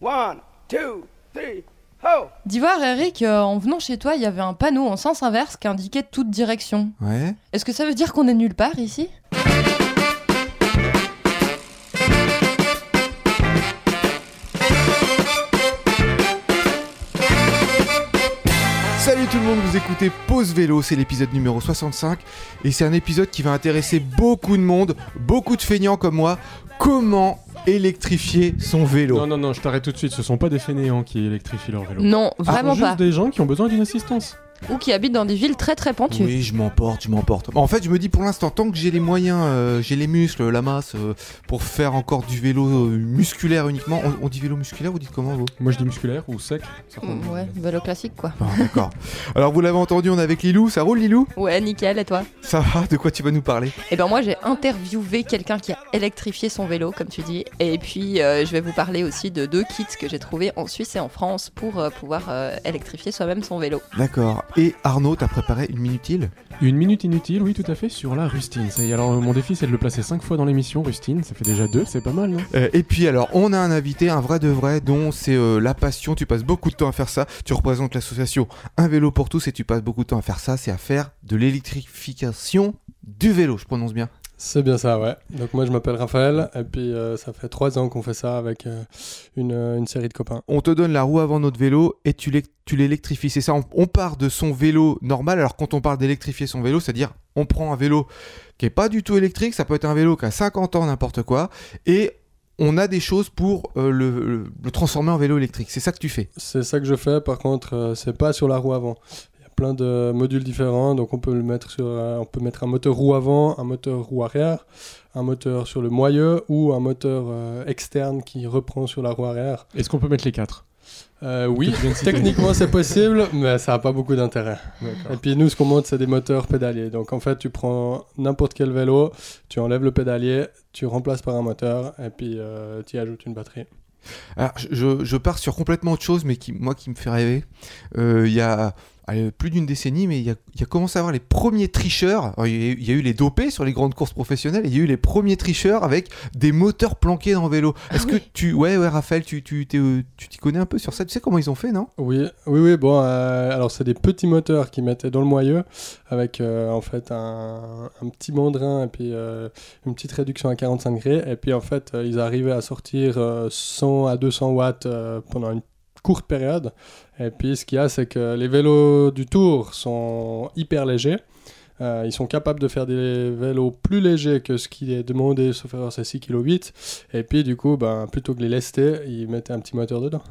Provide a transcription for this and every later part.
One, two, three, ho! D'Ivoire, Eric, euh, en venant chez toi, il y avait un panneau en sens inverse qui indiquait toute direction. Ouais. Est-ce que ça veut dire qu'on est nulle part ici? Salut tout le monde, vous écoutez Pause Vélo, c'est l'épisode numéro 65 et c'est un épisode qui va intéresser beaucoup de monde, beaucoup de feignants comme moi. Comment électrifier son vélo Non, non, non, je t'arrête tout de suite. Ce sont pas des fainéants qui électrifient leur vélo. Non, Ce sont vraiment juste pas. des gens qui ont besoin d'une assistance. Ou qui habitent dans des villes très très pentues. Oui, je m'emporte, je m'emporte. En fait, je me dis pour l'instant, tant que j'ai les moyens, euh, j'ai les muscles, la masse, euh, pour faire encore du vélo euh, musculaire uniquement. On, on dit vélo musculaire, vous dites comment vous? Moi, je dis musculaire ou sec. certainement. Mm, Ouais, vélo classique quoi. Bon, D'accord. Alors vous l'avez entendu, on est avec Lilou. Ça roule Lilou? Ouais, nickel, et toi? Ça va De quoi tu vas nous parler? Eh ben moi j'ai interviewé quelqu'un qui a électrifié son vélo, comme tu dis, et puis euh, je vais vous parler aussi de deux kits que j'ai trouvés en Suisse et en France pour euh, pouvoir euh, électrifier soi-même son vélo. D'accord. Et Arnaud, t'as préparé une minute utile Une minute inutile, oui, tout à fait, sur la rustine. Ça y est, alors mon défi, c'est de le placer 5 fois dans l'émission, rustine. Ça fait déjà deux, c'est pas mal, non? Euh, et puis alors, on a un invité, un vrai de vrai, dont c'est euh, la passion. Tu passes beaucoup de temps à faire ça. Tu représentes l'association Un vélo pour tous et tu passes beaucoup de temps à faire ça. C'est à faire de l'électrification du vélo. Je prononce bien? C'est bien ça, ouais. Donc moi je m'appelle Raphaël et puis euh, ça fait trois ans qu'on fait ça avec euh, une, euh, une série de copains. On te donne la roue avant notre vélo et tu l'é- tu l'électrifies. C'est ça, on, on part de son vélo normal. Alors quand on parle d'électrifier son vélo, c'est-à-dire on prend un vélo qui est pas du tout électrique, ça peut être un vélo qui a 50 ans, n'importe quoi, et on a des choses pour euh, le, le- le transformer en vélo électrique. C'est ça que tu fais. C'est ça que je fais, par contre euh, c'est pas sur la roue avant. Plein de modules différents, donc on peut le mettre sur, euh, on peut mettre un moteur roue avant, un moteur roue arrière, un moteur sur le moyeu ou un moteur euh, externe qui reprend sur la roue arrière. Est-ce qu'on peut mettre les quatre? Euh, oui, techniquement c'est possible, mais ça n'a pas beaucoup d'intérêt. Et puis nous, ce qu'on monte, c'est des moteurs pédaliers. Donc en fait, tu prends n'importe quel vélo, tu enlèves le pédalier, tu remplaces par un moteur, et puis euh, tu y ajoutes une batterie. Alors, je- pars sur complètement autre chose, mais qui, moi qui me fait rêver. Euh, Il y a allez, plus d'une décennie, mais il y a, il y a commencé à avoir les premiers tricheurs. Alors, Il y, a eu- il y a eu les dopés sur les grandes courses professionnelles, et il y a eu les premiers tricheurs avec des moteurs planqués dans le vélo. Est-ce que tu, ouais, ouais, Raphaël, tu, tu, t'es, euh, tu t'y connais un peu sur ça? Tu sais comment ils ont fait, non? Oui, oui, oui. Bon, euh, alors c'est des petits moteurs qui mettaient dans le moyeu avec euh, en fait un, un petit mandrin et puis euh, une petite réduction à 45 degrés. Et puis en fait, ils arrivaient à sortir euh, 100 à 200 watts pendant une courte période. Et puis ce qu'il y a, c'est que les vélos du Tour sont hyper légers. Euh, ils sont capables de faire des vélos plus légers que ce qui est demandé, sauf erreur, c'est 6 kg 8. Et puis du coup, ben, plutôt que les lester, ils mettaient un petit moteur dedans.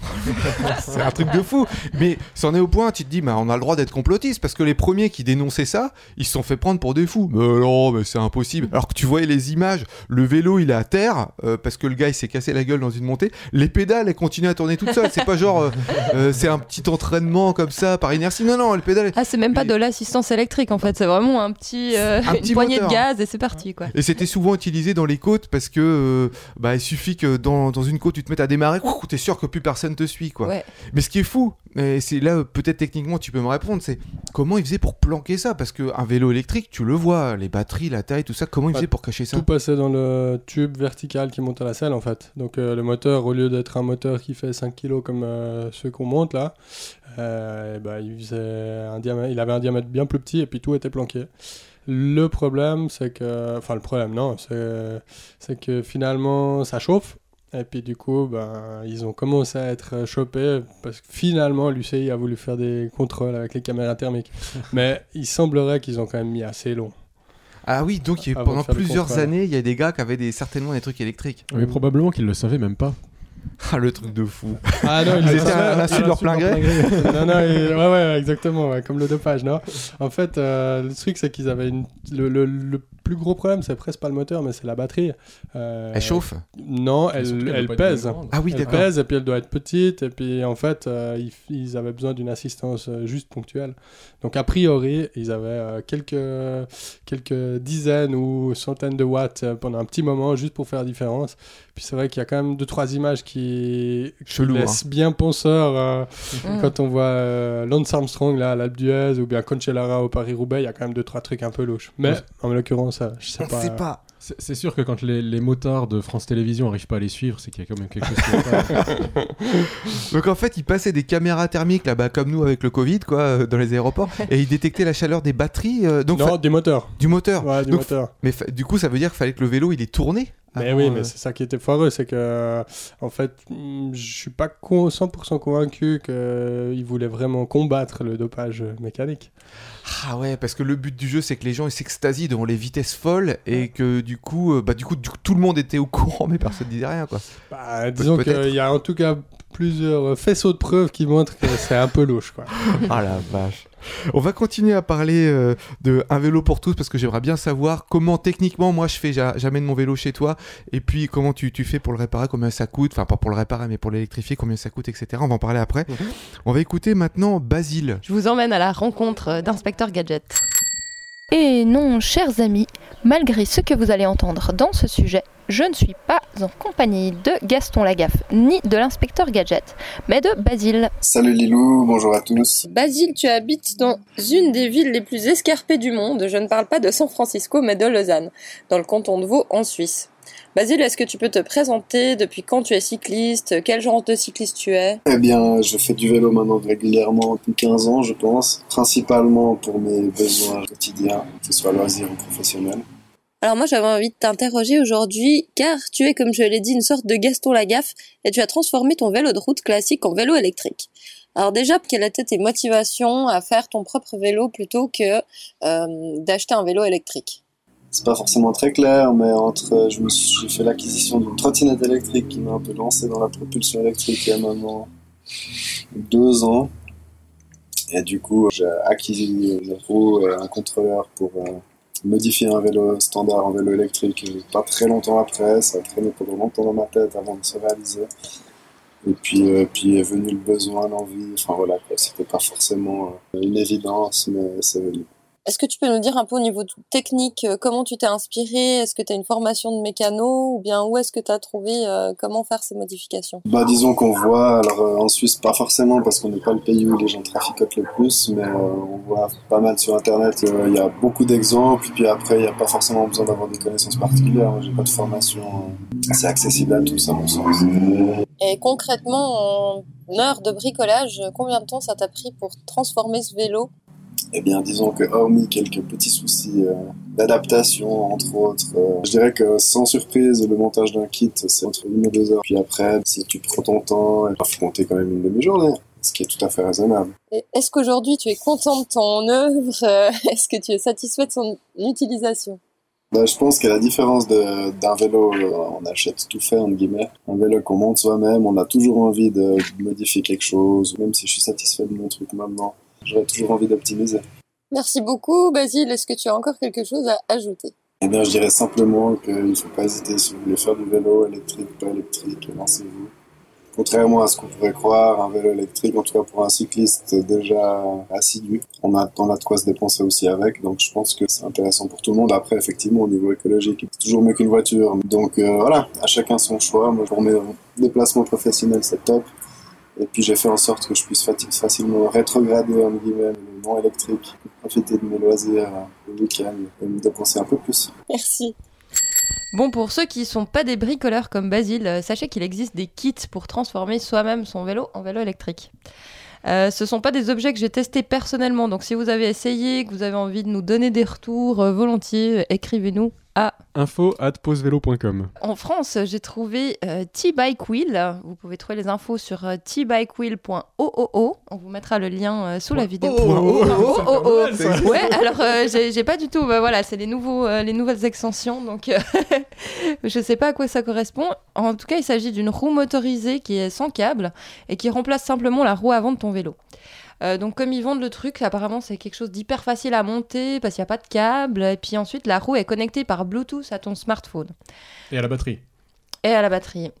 C'est un truc de fou. Mais c'en est au point, tu te dis, bah, on a le droit d'être complotiste parce que les premiers qui dénonçaient ça, ils se sont fait prendre pour des fous. Mais non, mais c'est impossible. Alors que tu voyais les images, le vélo il est à terre euh, parce que le gars il s'est cassé la gueule dans une montée. Les pédales elles continuent à tourner toutes seules. C'est pas genre, euh, euh, c'est un petit entraînement comme ça par inertie. Non, non, les pédales. Ah, c'est même pas de l'assistance électrique en fait, c'est vraiment un petit, Un une petit poignée moteur. de gaz et c'est parti quoi. Et c'était souvent utilisé dans les côtes parce que bah, il suffit que dans, dans une côte tu te mettes à démarrer, t'es sûr que plus personne te suit quoi. Ouais. Mais ce qui est fou, et c'est là peut-être techniquement tu peux me répondre, c'est comment ils faisaient pour planquer ça? Parce qu'un vélo électrique, tu le vois, les batteries, la taille, tout ça, comment ils Bah, faisaient pour cacher ça? Tout passait dans le tube vertical qui monte à la selle en fait. Donc euh, le moteur, au lieu d'être un moteur qui fait 5 kg comme euh, ceux qu'on monte là, euh, ben, il, faisait un diamètre, il avait un diamètre bien plus petit et puis tout était planqué. Le problème, c'est que. Enfin, le problème, non, c'est c'est que finalement ça chauffe. Et puis du coup, ben, ils ont commencé à être chopés parce que finalement l'UCI a voulu faire des contrôles avec les caméras thermiques. Mais il semblerait qu'ils ont quand même mis assez long. Ah oui, donc il y a eu- Avant de pendant plusieurs années, il y a des gars qui avaient des, certainement des trucs électriques. Mais probablement qu'ils le savaient même pas. Ah, le truc de fou. Ah non, Ils étaient à l'insu de leur plein gré. non, non, et- ouais, ouais, exactement, ouais, comme le dopage, non En fait, euh, le truc, c'est qu'ils avaient une... le, le- le plus gros problème, c'est presque pas le moteur, mais c'est la batterie. Euh, Elle chauffe Non, elle, elle pèse. Ah oui, elle pèse et puis elle doit être petite et puis en fait euh, ils, ils avaient besoin d'une assistance euh, juste ponctuelle. Donc a priori ils avaient euh, quelques quelques dizaines ou centaines de watts pendant un petit moment juste pour faire la différence. Puis c'est vrai qu'il y a quand même deux trois images qui, qui Chelou, hein. laissent bien penseur euh, Mm. quand on voit euh, Lance Armstrong là à l'Alpe d'Huez ou bien Conchelara au Paris Roubaix, il y a quand même deux trois trucs un peu louches. Mais Ouais. en l'occurrence je sais On pas. sait pas. C'est sûr que quand les, les motards de France Télévisions arrivent pas à les suivre, c'est qu'il y a quand même quelque chose qui. Donc en fait, ils passaient des caméras thermiques là-bas, comme nous avec le Covid, quoi, euh, dans les aéroports, et ils détectaient la chaleur des batteries, euh, donc non, fa- des moteurs. du moteur. Ouais, Donc, moteurs. Mais fa- du coup, ça veut dire qu'il fallait que le vélo il est tourné. Mais avant, oui, euh, mais c'est ça qui était foireux, c'est que, euh, en fait, mm, je suis pas con- 100% convaincu qu'ils voulaient vraiment combattre le dopage mécanique. Ah ouais, parce que le but du jeu, c'est que les gens ils s'extasient devant les vitesses folles et que du coup, euh, bah du coup, tout le monde était au courant, mais personne disait rien, quoi. Bah, disons qu'il y a en tout cas plusieurs faisceaux de preuves qui montrent que c'est un peu louche, quoi. Ah la vache. On va continuer à parler euh, de un vélo pour tous parce que j'aimerais bien savoir comment techniquement moi je fais, j'a- j'amène mon vélo chez toi et puis comment tu, tu fais pour le réparer, combien ça coûte, enfin pas pour le réparer mais pour l'électrifier, combien ça coûte, etc. On va en parler après. On va écouter maintenant Basile. Je vous emmène à la rencontre d'Inspecteur Gadget. Et non, chers amis, malgré ce que vous allez entendre dans ce sujet, je ne suis pas en compagnie de Gaston Lagaffe ni de l'inspecteur Gadget, mais de Basile. Salut Lilou, bonjour à tous. Basile, tu habites dans une des villes les plus escarpées du monde. Je ne parle pas de San Francisco, mais de Lausanne, dans le canton de Vaud, en Suisse. Basile, est-ce que tu peux te présenter Depuis quand tu es cycliste? Quel genre de cycliste tu es? Eh bien, je fais du vélo maintenant régulièrement depuis 15 ans, je pense, principalement pour mes besoins quotidiens, que ce soit loisirs ou professionnels. Alors moi, j'avais envie de t'interroger aujourd'hui, car tu es, comme je l'ai dit, une sorte de Gaston Lagaffe, et tu as transformé ton vélo de route classique en vélo électrique. Alors déjà, quelles étaient tes motivations à faire ton propre vélo plutôt que euh, d'acheter un vélo électrique? C'est pas forcément très clair, mais entre, je me suis, fait l'acquisition d'une trottinette électrique qui m'a un peu lancé dans la propulsion électrique il y a maintenant deux ans. Et du coup, j'ai acquis des roues et un contrôleur pour euh, modifier un vélo standard en vélo électrique. Et pas très longtemps après, ça a traîné pendant longtemps dans ma tête avant de se réaliser. Et puis, euh, puis est venu le besoin, l'envie. Enfin voilà, quoi. c'était pas forcément euh, une évidence, mais c'est venu. Est-ce que tu peux nous dire un peu au niveau technique euh, comment tu t'es inspiré Est-ce que tu as une formation de mécano ou bien où est-ce que tu as trouvé euh, comment faire ces modifications? Bah disons qu'on voit, alors euh, en Suisse pas forcément parce qu'on n'est pas le pays où les gens traficotent le plus, mais euh, on voit pas mal sur internet, il y a beaucoup d'exemples, puis après il n'y a pas forcément besoin d'avoir des connaissances particulières, Moi, j'ai pas de formation assez accessible à tous à mon sens. Et concrètement, en heure de bricolage, combien de temps ça t'a pris pour transformer ce vélo Eh bien disons que hormis quelques petits soucis euh, d'adaptation entre autres, euh, je dirais que sans surprise le montage d'un kit c'est entre une et deux heures, puis après si tu prends ton temps, il faut compter quand même une demi-journée. Ce qui est tout à fait raisonnable. Et Est-ce qu'aujourd'hui tu es content de ton œuvre? Euh, Est-ce que tu es satisfait de son utilisation? Bah, je pense qu'à la différence d'un vélo, on achète tout fait, entre guillemets. Un vélo qu'on monte soi-même, on a toujours envie de modifier quelque chose, même si je suis satisfait de mon truc maintenant. J'aurais toujours envie d'optimiser. Merci beaucoup Basile. Est-ce que tu as encore quelque chose à ajouter? Eh bien, je dirais simplement qu'il ne faut pas hésiter si vous voulez faire du vélo électrique, pas électrique, lancez-vous. Contrairement à ce qu'on pourrait croire, un vélo électrique, en tout cas pour un cycliste déjà assidu, on a, on a de quoi se dépenser aussi avec, donc je pense que c'est intéressant pour tout le monde. Après, effectivement, au niveau écologique, c'est toujours mieux qu'une voiture. Donc euh, voilà, à chacun son choix. Moi, pour mes déplacements professionnels, c'est top. Et puis j'ai fait en sorte que je puisse facilement rétrograder en guillemets le non électrique, profiter de mes loisirs euh, le week-end et me dépenser un peu plus. Merci. Bon, pour ceux qui sont pas des bricoleurs comme Basile, euh, sachez qu'il existe des kits pour transformer soi-même son vélo en vélo électrique. Euh, ce sont pas des objets que j'ai testés personnellement, donc si vous avez essayé, que vous avez envie de nous donner des retours euh, volontiers, euh, écrivez-nous à Info at posevélo.com. En France, j'ai trouvé euh, T-Bike Wheel. Vous pouvez trouver les infos sur euh, tbikewheel.oo. On vous mettra le lien euh, sous la vidéo. oh, oh, oh, oh, oh. Ouais, alors euh, j'ai j'ai pas du tout. bah, voilà, c'est les nouveaux, euh, les nouvelles extensions. Donc, euh, je sais pas à quoi ça correspond. En tout cas, il s'agit d'une roue motorisée qui est sans câble et qui remplace simplement la roue avant de ton vélo. Euh, donc comme ils vendent le truc, apparemment c'est quelque chose d'hyper facile à monter parce qu'il n'y a pas de câble. Et puis ensuite la roue est connectée par Bluetooth à ton smartphone Et à la batterie. et à la batterie.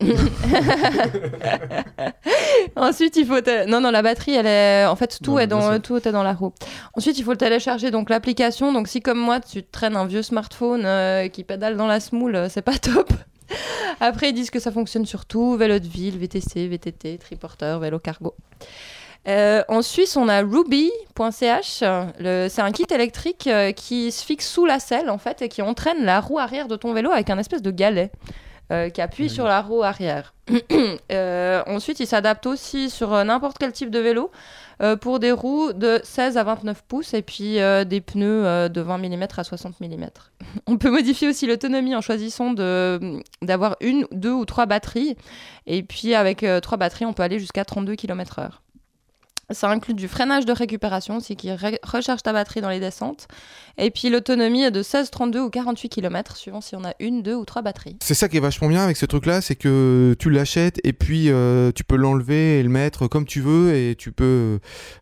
Ensuite, il faut te- non non la batterie elle est en fait tout Non, est dans tout est dans la roue. Ensuite, il faut le télécharger donc l'application. Donc si comme moi tu traînes un vieux smartphone euh, qui pédale dans la smoule, euh, c'est pas top. Après, ils disent que ça fonctionne sur tout vélo de ville, VTC, VTT, triporteur, vélo cargo. Euh, en Suisse, on a Ruby.ch. C'est un kit électrique euh, qui se fixe sous la selle en fait et qui entraîne la roue arrière de ton vélo avec un espèce de galet euh, qui appuie sur la roue arrière. Euh, ensuite, il s'adapte aussi sur euh, n'importe quel type de vélo pour des roues de 16 à 29 pouces et puis des pneus de 20 mm à 60 mm. On peut modifier aussi l'autonomie en choisissant de- d'avoir une, deux ou trois batteries. Et puis avec trois batteries, on peut aller jusqu'à 32 km/h. Ça inclut du freinage de récupération aussi qui recharge ta batterie dans les descentes. Et puis l'autonomie est de 16, 32 ou 48 km suivant si on a une, deux ou trois batteries. C'est ça qui est vachement bien avec ce truc-là, c'est que tu l'achètes et puis euh, tu peux l'enlever et le mettre comme tu veux et tu peux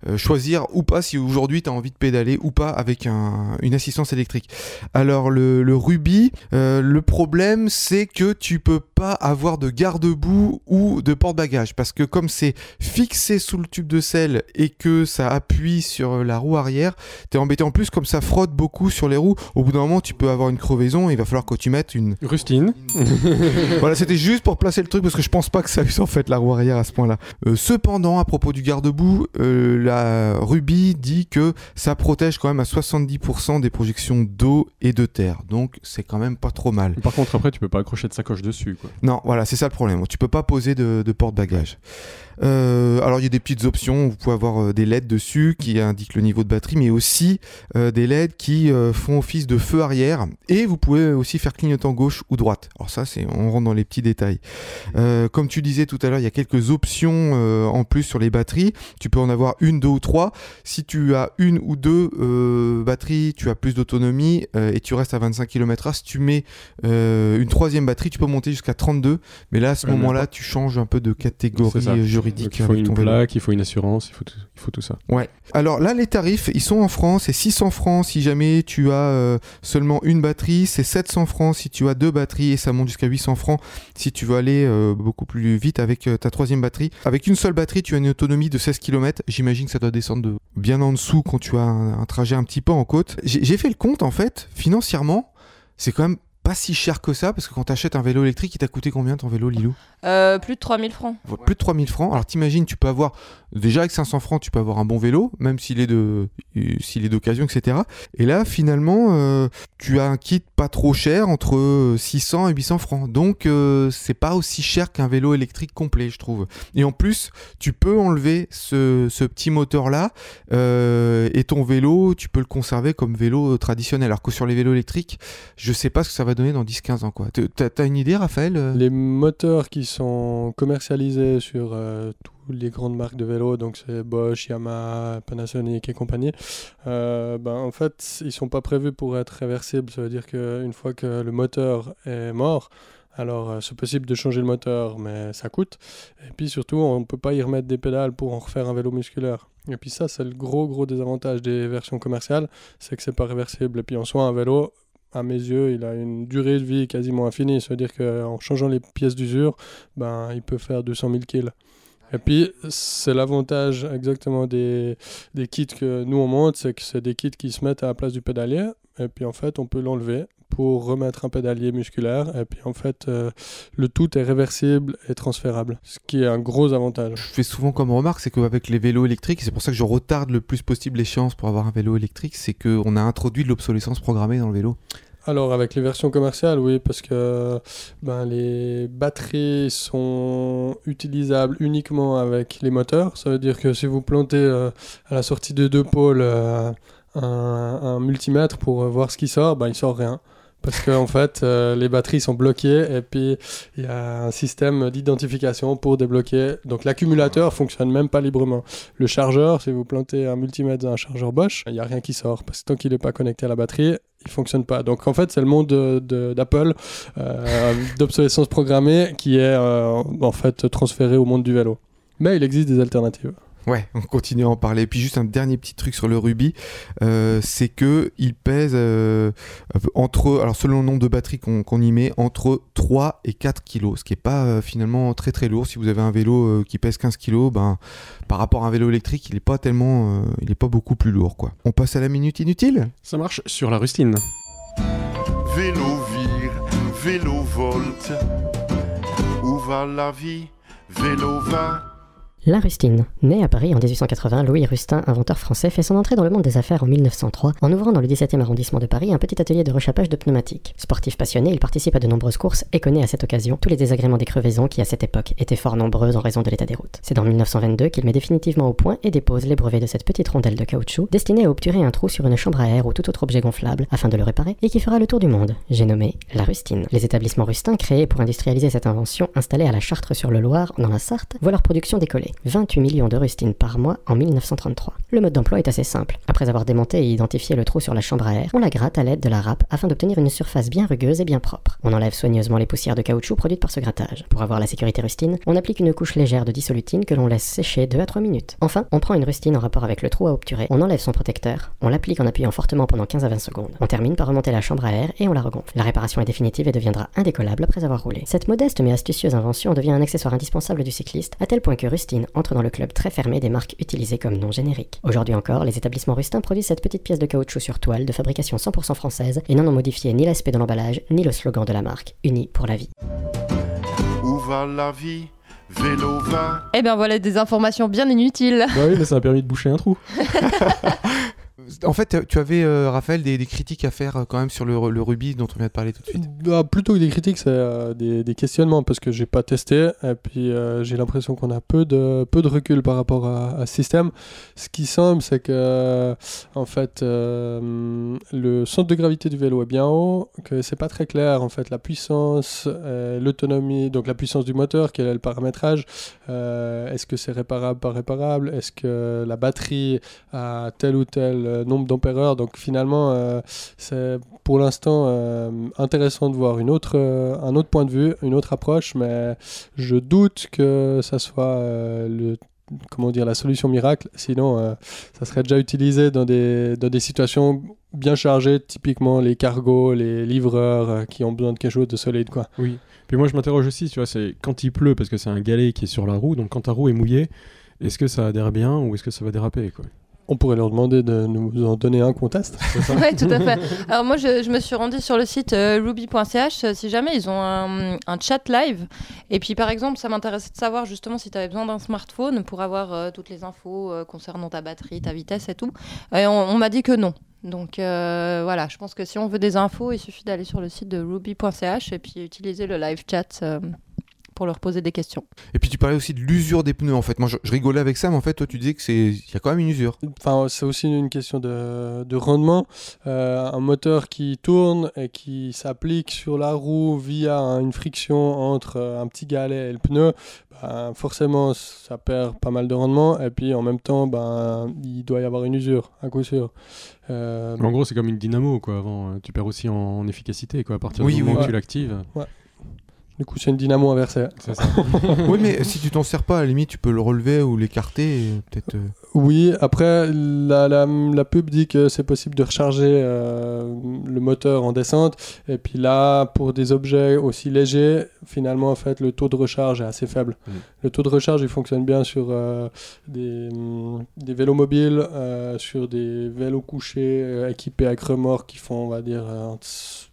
euh, choisir ou pas si aujourd'hui tu as envie de pédaler ou pas avec un- une assistance électrique. Alors le, le Ruby, euh, le problème c'est que tu peux pas avoir de garde-boue ou de porte-bagages parce que comme c'est fixé sous le tube de selle et que ça appuie sur la roue arrière, t'es embêté en plus comme ça frotte beaucoup sur les roues. Au bout d'un moment, tu peux avoir une crevaison. et Il va falloir que tu mettes une Rustine. voilà, c'était juste pour placer le truc parce que je pense pas que ça use en fait la roue arrière à ce point-là. Euh, cependant, à propos du garde-boue, euh, la Ruby dit que ça protège quand même à 70% des projections d'eau et de terre. Donc c'est quand même pas trop mal. Par contre, après, tu peux pas accrocher de sacoche dessus, quoi. Non, voilà, c'est ça le problème. Tu peux pas poser de, de porte-bagages. Euh, alors il y a des petites options, vous pouvez avoir euh, des LED dessus qui indiquent le niveau de batterie, mais aussi euh, des LED qui euh, font office de feu arrière, et vous pouvez aussi faire clignotant gauche ou droite. Alors ça, c'est on rentre dans les petits détails. Comme tu disais tout à l'heure, il y a quelques options en plus sur les batteries. Tu peux en avoir une, deux ou trois. Si tu as une ou deux batteries, tu as plus d'autonomie et tu restes à 25 km/h. Si tu mets une troisième batterie, tu peux monter jusqu'à 32. Mais là, à ce moment-là, tu changes un peu de catégorie ça. Donc, il faut avec une ton vélo. plaque, il faut une assurance, il faut tout, il faut tout ça. Ouais. Alors là, les tarifs, ils sont en France. C'est 600 francs si jamais tu as euh, seulement une batterie. C'est 700 francs si tu as deux batteries. Et ça monte jusqu'à 800 francs si tu veux aller euh, beaucoup plus vite avec euh, ta troisième batterie. Avec une seule batterie, tu as une autonomie de 16 km. J'imagine que ça doit descendre de bien en dessous quand tu as un, un trajet un petit peu en côte. J'ai fait le compte, en fait, financièrement, c'est quand même pas si cher que ça. Parce que quand tu achètes un vélo électrique, il t'a coûté combien ton vélo, Lilou Euh, plus de 3000 francs. plus de 3000 francs. Alors t'imagines, tu peux avoir, déjà avec 500 francs, tu peux avoir un bon vélo, même s'il est de, s'il est d'occasion, etc. Et là, finalement, euh, tu as un kit pas trop cher, entre euh, 600 et 800 francs. Donc euh, c'est pas aussi cher qu'un vélo électrique complet, je trouve. Et en plus, tu peux enlever ce, ce petit moteur-là, euh, et ton vélo, tu peux le conserver comme vélo traditionnel. Alors que sur les vélos électriques, je sais pas ce que ça va dans 10-15 ans, quoi. T'as t'as une idée, Raphaël euh Les moteurs qui sont commercialisés sur euh, toutes les grandes marques de vélos, donc c'est Bosch, Yamaha, Panasonic et compagnie, euh, ben, en fait, ils sont pas prévus pour être réversibles. Ça veut dire qu'une fois que le moteur est mort, alors c'est possible de changer le moteur, mais ça coûte. Et puis surtout, on ne peut pas y remettre des pédales pour en refaire un vélo musculaire. Et puis ça, c'est le gros, gros désavantage des versions commerciales, c'est que c'est pas réversible. Et puis en soi, un vélo, à mes yeux, il a une durée de vie quasiment infinie. Ça veut dire qu'en changeant les pièces d'usure, ben, il peut faire 200 000 kills. Et puis, c'est l'avantage exactement des, des kits que nous on monte, c'est que c'est des kits qui se mettent à la place du pédalier. Et puis en fait, on peut l'enlever pour remettre un pédalier musculaire. Et puis en fait, euh, le tout est réversible et transférable, ce qui est un gros avantage. je fais souvent comme remarque, c'est qu'avec les vélos électriques, et c'est pour ça que je retarde le plus possible l'échéance pour avoir un vélo électrique, c'est qu'on a introduit de l'obsolescence programmée dans le vélo. Alors avec les versions commerciales, oui, parce que ben, les batteries sont utilisables uniquement avec les moteurs. Ça veut dire que si vous plantez euh, à la sortie de deux pôles euh, un, un multimètre pour voir ce qui sort, ben, il sort rien. Parce qu'en fait, euh, les batteries sont bloquées et puis il y a un système d'identification pour débloquer. Donc l'accumulateur fonctionne même pas librement. Le chargeur, si vous plantez un multimètre dans un chargeur Bosch, il n'y a rien qui sort. Parce que tant qu'il n'est pas connecté à la batterie, il fonctionne pas. Donc en fait, c'est le monde de- de- d'Apple, euh, d'obsolescence programmée, qui est euh, en fait transféré au monde du vélo. Mais il existe des alternatives. Ouais, on continue à en parler. Et puis juste un dernier petit truc sur le Ruby, euh, c'est que il pèse euh, entre, alors selon le nombre de batteries qu'on y met, entre 3 et 4 kilos, ce qui est pas euh, finalement très très lourd. Si vous avez un vélo euh, qui pèse 15 kilos, ben, par rapport à un vélo électrique, il est pas tellement, euh, il est pas beaucoup plus lourd, quoi. On passe à la minute inutile Ça marche sur la rustine. Vélo vire, vélo volte. Où va la vie? Vélo va. La rustine. Né à Paris en 1880, Louis Rustin, inventeur français, fait son entrée dans le monde des affaires en 1903 en ouvrant dans le 17e arrondissement de Paris un petit atelier de rechappage de pneumatiques. Sportif passionné, il participe à de nombreuses courses et connaît à cette occasion tous les désagréments des crevaisons qui à cette époque étaient fort nombreuses en raison de l'état des routes. C'est en 1922 qu'il met définitivement au point et dépose les brevets de cette petite rondelle de caoutchouc destinée à obturer un trou sur une chambre à air ou tout autre objet gonflable afin de le réparer et qui fera le tour du monde. J'ai nommé la rustine. Les établissements Rustin créés pour industrialiser cette invention installés à la Chartre sur le Loir dans la Sarthe voient leur production décoller. 28 millions de rustines par mois en 1933. Le mode d'emploi est assez simple. Après avoir démonté et identifié le trou sur la chambre à air, on la gratte à l'aide de la râpe afin d'obtenir une surface bien rugueuse et bien propre. On enlève soigneusement les poussières de caoutchouc produites par ce grattage. Pour avoir la sécurité rustine, on applique une couche légère de dissolutine que l'on laisse sécher 2 à 3 minutes. Enfin, on prend une rustine en rapport avec le trou à obturer, on enlève son protecteur, on l'applique en appuyant fortement pendant 15 à 20 secondes. On termine par remonter la chambre à air et on la regonfle. La réparation est définitive et deviendra indécollable après avoir roulé. Cette modeste mais astucieuse invention devient un accessoire indispensable du cycliste, à tel point que Rustine entre dans le club très fermé des marques utilisées comme nom générique. Aujourd'hui encore, les établissements Rustin produisent cette petite pièce de caoutchouc sur toile de fabrication 100% française et n'en ont modifié ni l'aspect de l'emballage ni le slogan de la marque, unis pour la vie. Où va la vie? Vélo va. Eh bien voilà des informations bien inutiles. Bah oui, mais ça a permis de boucher un trou. En fait, tu avais, euh, Raphaël, des, critiques à faire euh, quand même sur le, le rubis dont on vient de parler tout de suite. Bah, plutôt que des critiques, c'est euh, des, questionnements parce que j'ai pas testé et puis j'ai l'impression qu'on a peu de, peu de recul par rapport à, ce système. Ce qui semble, c'est que en fait, le centre de gravité du vélo est bien haut, que c'est pas très clair en fait la puissance, l'autonomie, donc la puissance du moteur, quel est le paramétrage, est-ce que c'est réparable, pas réparable, est-ce que la batterie a tel ou tel nombre d'ampères-heure. Donc finalement, euh, c'est pour l'instant euh, intéressant de voir une autre, euh, un autre point de vue, une autre approche, mais je doute que ça soit euh, le comment dire la solution miracle. Sinon, euh, ça serait déjà utilisé dans des dans des situations bien chargées, typiquement les cargos, les livreurs euh, qui ont besoin de quelque chose de solide, quoi. Oui. Puis moi, je m'interroge aussi, tu vois, c'est quand il pleut, parce que c'est un galet qui est sur la roue, donc quand ta roue est mouillée, est-ce que ça adhère bien ou est-ce que ça va déraper, quoi? On pourrait leur demander de nous en donner un qu'on teste. Oui, tout à fait. Alors moi, je, me suis rendue sur le site euh, ruby.ch, euh, si jamais ils ont un, chat live. Et puis par exemple, ça m'intéressait de savoir justement si tu avais besoin d'un smartphone pour avoir euh, toutes les infos concernant ta batterie, ta vitesse et tout. Et on, on m'a dit que non. Donc voilà, je pense que si on veut des infos, il suffit d'aller sur le site de ruby.ch et puis utiliser le live chat pour leur poser des questions. Et puis tu parlais aussi de l'usure des pneus en fait. Moi je, je rigolais avec ça, mais en fait toi tu disais que c'est il y a quand même une usure. Enfin, c'est aussi une question de, de rendement. Euh, un moteur qui tourne et qui s'applique sur la roue via un- une friction entre euh, un petit galet et le pneu, ben, forcément ça perd pas mal de rendement. Et puis en même temps, ben, il doit y avoir une usure, à coup sûr. Euh, En gros, c'est comme une dynamo, quoi. Avant, tu perds aussi en, en efficacité, quoi. À partir Oui, du oui, moment où ouais. tu l'actives. Du coup, c'est une dynamo inversée. Ça. oui, mais si tu t'en sers pas, à la limite tu peux le relever ou l'écarter, peut-être. euh, Oui, après, la, la, la pub dit que c'est possible de recharger euh, le moteur en descente. Et puis là, pour des objets aussi légers, finalement, en fait, le taux de recharge est assez faible. Mhm. Le taux de recharge, il fonctionne bien sur euh, des, des vélos mobiles, euh, sur des vélos couchés euh, équipés avec remorque qui font, on va dire, euh,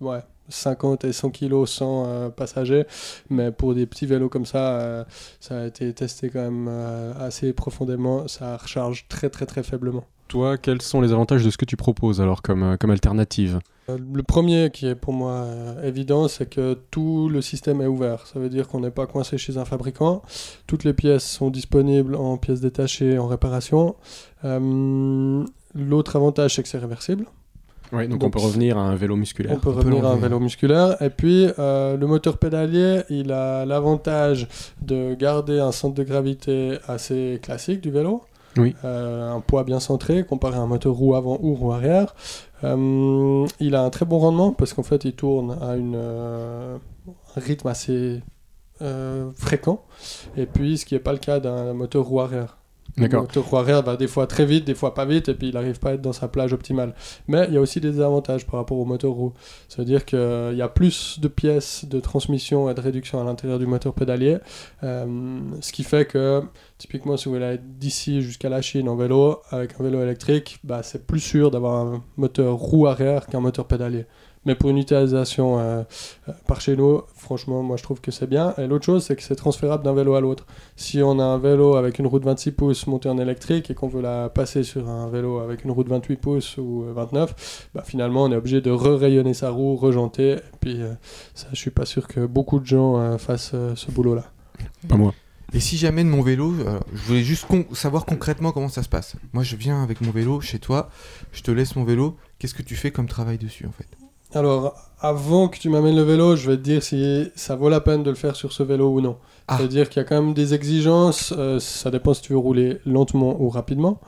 ouais, 50 et 100 kilos sans euh, passagers. Mais pour des petits vélos comme ça, euh, ça a été testé quand même euh, assez profondément. Ça recharge très très très faiblement. Toi, quels sont les avantages de ce que tu proposes, alors, comme, euh, comme alternative? Le premier qui est pour moi évident, c'est que tout le système est ouvert. Ça veut dire qu'on n'est pas coincé chez un fabricant. Toutes les pièces sont disponibles en pièces détachées, en réparation. L'autre avantage, c'est que c'est réversible. Ouais, donc, Donc, on peut revenir à un vélo musculaire. On peut peut revenir à un vélo musculaire. Et puis, euh, le moteur pédalier, il a l'avantage de garder un centre de gravité assez classique du vélo. Oui. Euh, un poids bien centré comparé à un moteur roue avant ou roue arrière. Euh, il a un très bon rendement parce qu'en fait, il tourne à une, un rythme assez fréquent. Et puis, ce qui n'est pas le cas d'un moteur roue arrière. Moteur roue arrière va des fois très vite, des fois pas vite, et puis il n'arrive pas à être dans sa plage optimale. Mais il y a aussi des avantages par rapport au moteur roue. Ça veut dire qu'il y a plus de pièces de transmission et de réduction à l'intérieur du moteur pédalier, euh, ce qui fait que, typiquement, si vous voulez aller d'ici jusqu'à la Chine en vélo, avec un vélo électrique, bah, c'est plus sûr d'avoir un moteur roue arrière qu'un moteur pédalier. Mais pour une utilisation euh, euh, par chez nous, franchement, moi je trouve que c'est bien. Et l'autre chose, c'est que c'est transférable d'un vélo à l'autre. Si on a un vélo avec une roue de 26 pouces montée en électrique et qu'on veut la passer sur un vélo avec une roue de 28 pouces ou euh, 29, bah, finalement on est obligé de re-rayonner sa roue, rejanter. Et puis euh, ça, je suis pas sûr que beaucoup de gens euh, fassent euh, ce boulot-là. Pas moi. Et si jamais de mon vélo, euh, je voulais juste con- savoir concrètement comment ça se passe. Moi, je viens avec mon vélo chez toi, je te laisse mon vélo. Qu'est-ce que tu fais comme travail dessus en fait? Alors, avant que tu m'amènes le vélo, je vais te dire si ça vaut la peine de le faire sur ce vélo ou non. Ah. C'est-à-dire qu'il y a quand même des exigences. euh, ça dépend si tu veux rouler lentement ou rapidement.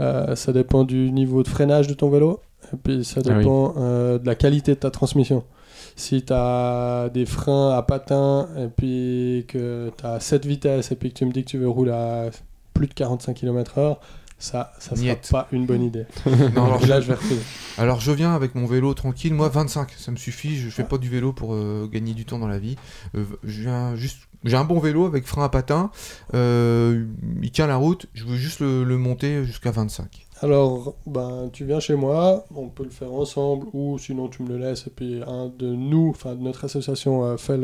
Euh, ça dépend du niveau de freinage de ton vélo. Et puis, ça Ah oui. dépend euh, de la qualité de ta transmission. Si tu as des freins à patins et puis que tu as 7 vitesses et puis que tu me dis que tu veux rouler à plus de 45 km/h, ça, ça sera Niet. pas une bonne idée. Non, alors, là, je- vais. Alors je viens avec mon vélo tranquille, moi 25, ça me suffit, je fais pas du vélo pour euh, gagner du temps dans la vie. Euh, je viens juste, j'ai un bon vélo avec frein à patin, euh, il tient la route, je veux juste le, le monter jusqu'à 25. Alors, ben, tu viens chez moi, on peut le faire ensemble, ou sinon tu me le laisses, et puis un de nous, enfin de notre association, euh, fait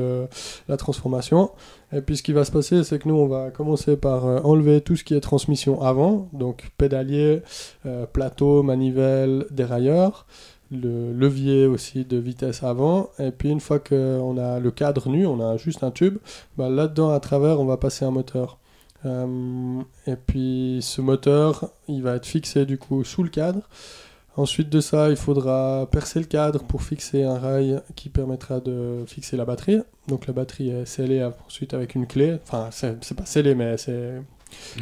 la transformation. Et puis ce qui va se passer, c'est que nous, on va commencer par euh, enlever tout ce qui est transmission avant, donc pédalier, euh, plateau, manivelle, dérailleur, le levier aussi de vitesse avant, et puis une fois qu'on a le cadre nu, on a juste un tube, ben, là-dedans, à travers, on va passer un moteur. Euh, et puis ce moteur, il va être fixé du coup sous le cadre. Ensuite de ça, il faudra percer le cadre pour fixer un rail qui permettra de fixer la batterie. Donc la batterie est scellée ensuite avec une clé. Enfin, c'est pas scellé, mais c'est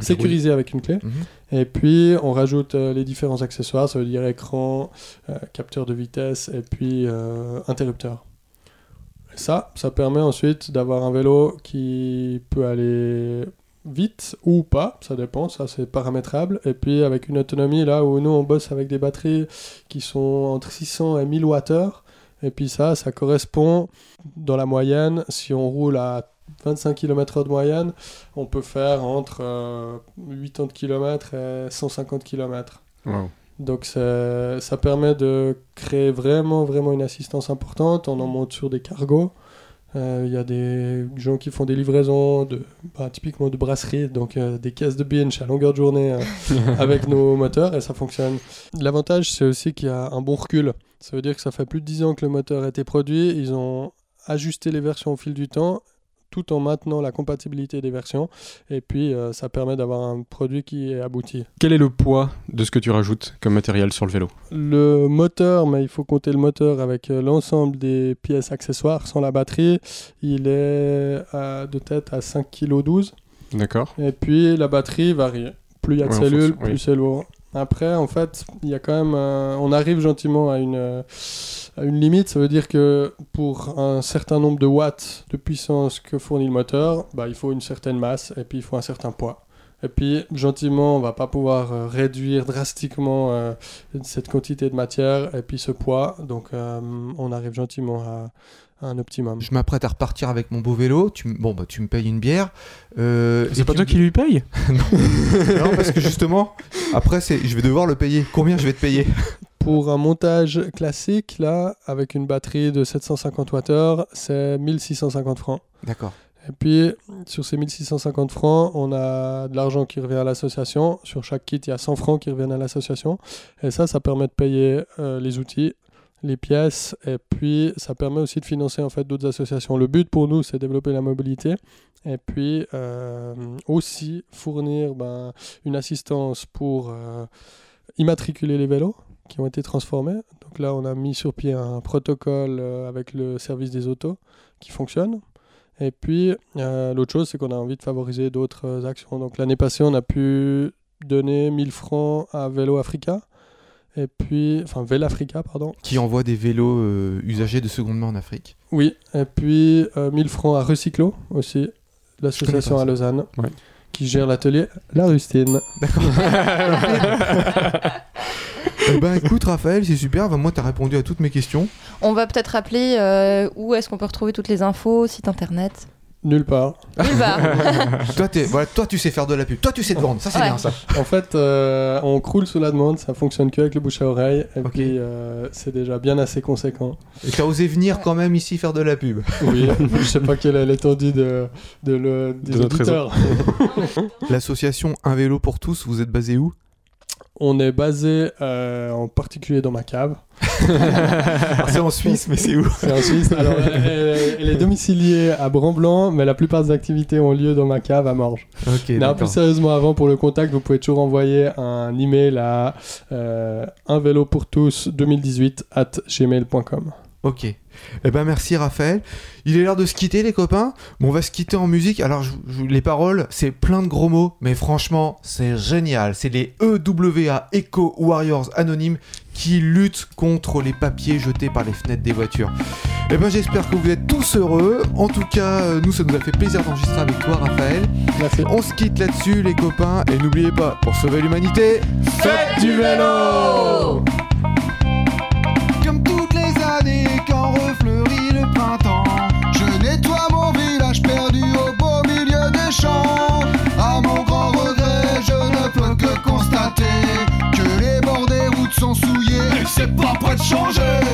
sécurisé avec une clé. Mhm. Et puis on rajoute euh, les différents accessoires, ça veut dire écran, euh, capteur de vitesse et puis euh, interrupteur. Et ça, ça permet ensuite d'avoir un vélo qui peut aller vite ou pas, ça dépend, ça c'est paramétrable. Et puis avec une autonomie là où nous on bosse avec des batteries qui sont entre 600 et 1000 Wh. Et puis ça, ça correspond dans la moyenne, si on roule à 25 km/h de moyenne, on peut faire entre euh, 80 km et 150 km. Wow. Donc ça permet de créer vraiment, vraiment une assistance importante. On en monte sur des cargos. Euh, Il y a des gens qui font des livraisons, de, bah, typiquement de brasserie, donc euh, des caisses de binge à longueur de journée euh, avec nos moteurs et ça fonctionne. L'avantage, c'est aussi qu'il y a un bon recul. Ça veut dire que ça fait plus de 10 ans que le moteur a été produit. Ils ont ajusté les versions au fil du temps tout en maintenant la compatibilité des versions. Et puis, euh, ça permet d'avoir un produit qui est abouti. Quel est le poids de ce que tu rajoutes comme matériel sur le vélo? Le moteur, mais il faut compter le moteur avec euh, l'ensemble des pièces accessoires sans la batterie. Il est à- de tête à 5 kg 12. D'accord. Et puis la batterie varie. Plus il y a de Ouais, cellules, fonction, oui. plus c'est lourd. Après, en fait, il y a quand même. on arrive gentiment à une, à une limite. Ça veut dire que pour un certain nombre de watts de puissance que fournit le moteur, bah, il faut une certaine masse et puis il faut un certain poids. Et puis, gentiment, on va pas pouvoir euh, réduire drastiquement euh, cette quantité de matière et puis ce poids. Donc, euh, on arrive gentiment à un optimum. Je m'apprête à repartir avec mon beau vélo, tu, m- bon bah tu me payes une bière. euh, C'est pas toi me- qui lui paye Non parce que justement, après c'est, je vais devoir le payer. Combien je vais te payer? Pour un montage classique, là, avec une batterie de 750 Wh, c'est 1650 francs. D'accord. Et puis, sur ces 1650 francs, on a de l'argent qui revient à l'association. Sur chaque kit, il y a 100 francs qui reviennent à l'association. Et ça, ça permet de payer euh, les outils, les pièces, et puis ça permet aussi de financer en fait d'autres associations. Le but pour nous, c'est développer la mobilité, et puis euh, aussi fournir ben, une assistance pour euh, immatriculer les vélos qui ont été transformés. Donc là, on a mis sur pied un protocole euh, avec le service des autos qui fonctionne. Et puis, l'autre chose, c'est qu'on a envie de favoriser d'autres actions. Donc l'année passée, on a pu donner 1000 francs à Vélo Africa. Et puis, enfin, Vélo Africa, pardon. Qui envoie des vélos euh, usagés de seconde main en Afrique. Oui, et puis euh, 1000 francs à Recyclo aussi, l'association à. Lausanne, Ouais. qui gère l'atelier La Rustine. Eh ben écoute Raphaël, c'est super. Ben, moi t'as répondu à toutes mes questions. On va peut-être rappeler euh, où est-ce qu'on peut retrouver toutes les infos, site internet? Nulle part. Nulle part. toi, t'es- voilà, toi, tu sais faire de la pub. Toi, tu sais te vendre. Ça, c'est Ouais. bien ça. En fait, euh, on croule sous la demande, ça fonctionne que avec le bouche à oreille, et puis euh, c'est déjà bien assez conséquent. Et t'as osé venir quand même ici faire de la pub. Oui, je sais pas quelle est l'étendue de, de le, des De notre auditeurs. L'association Un vélo pour tous, vous êtes basé où? On est basé euh, en particulier dans ma cave. C'est en Suisse, mais c'est où C'est en Suisse. Alors, elle, elle est domiciliée à Bran-Blanc, mais la plupart des activités ont lieu dans ma cave à Morges. Ok, non, plus sérieusement, avant, pour le contact, vous pouvez toujours envoyer un email à euh, un vélo pour tous 2018 at gmail.com. Ok. Eh ben merci Raphaël. Il est l'heure de se quitter les copains. Bon, on va se quitter en musique. Alors je- je- les paroles, c'est plein de gros mots, mais franchement, c'est génial. C'est les EWA Eco Warriors anonymes qui luttent contre les papiers jetés par les fenêtres des voitures. Eh ben j'espère que vous êtes tous heureux. En tout cas, euh, nous ça nous a fait plaisir d'enregistrer avec toi Raphaël. Merci. On se quitte là-dessus les copains et n'oubliez pas pour sauver l'humanité, Faites du vélo changer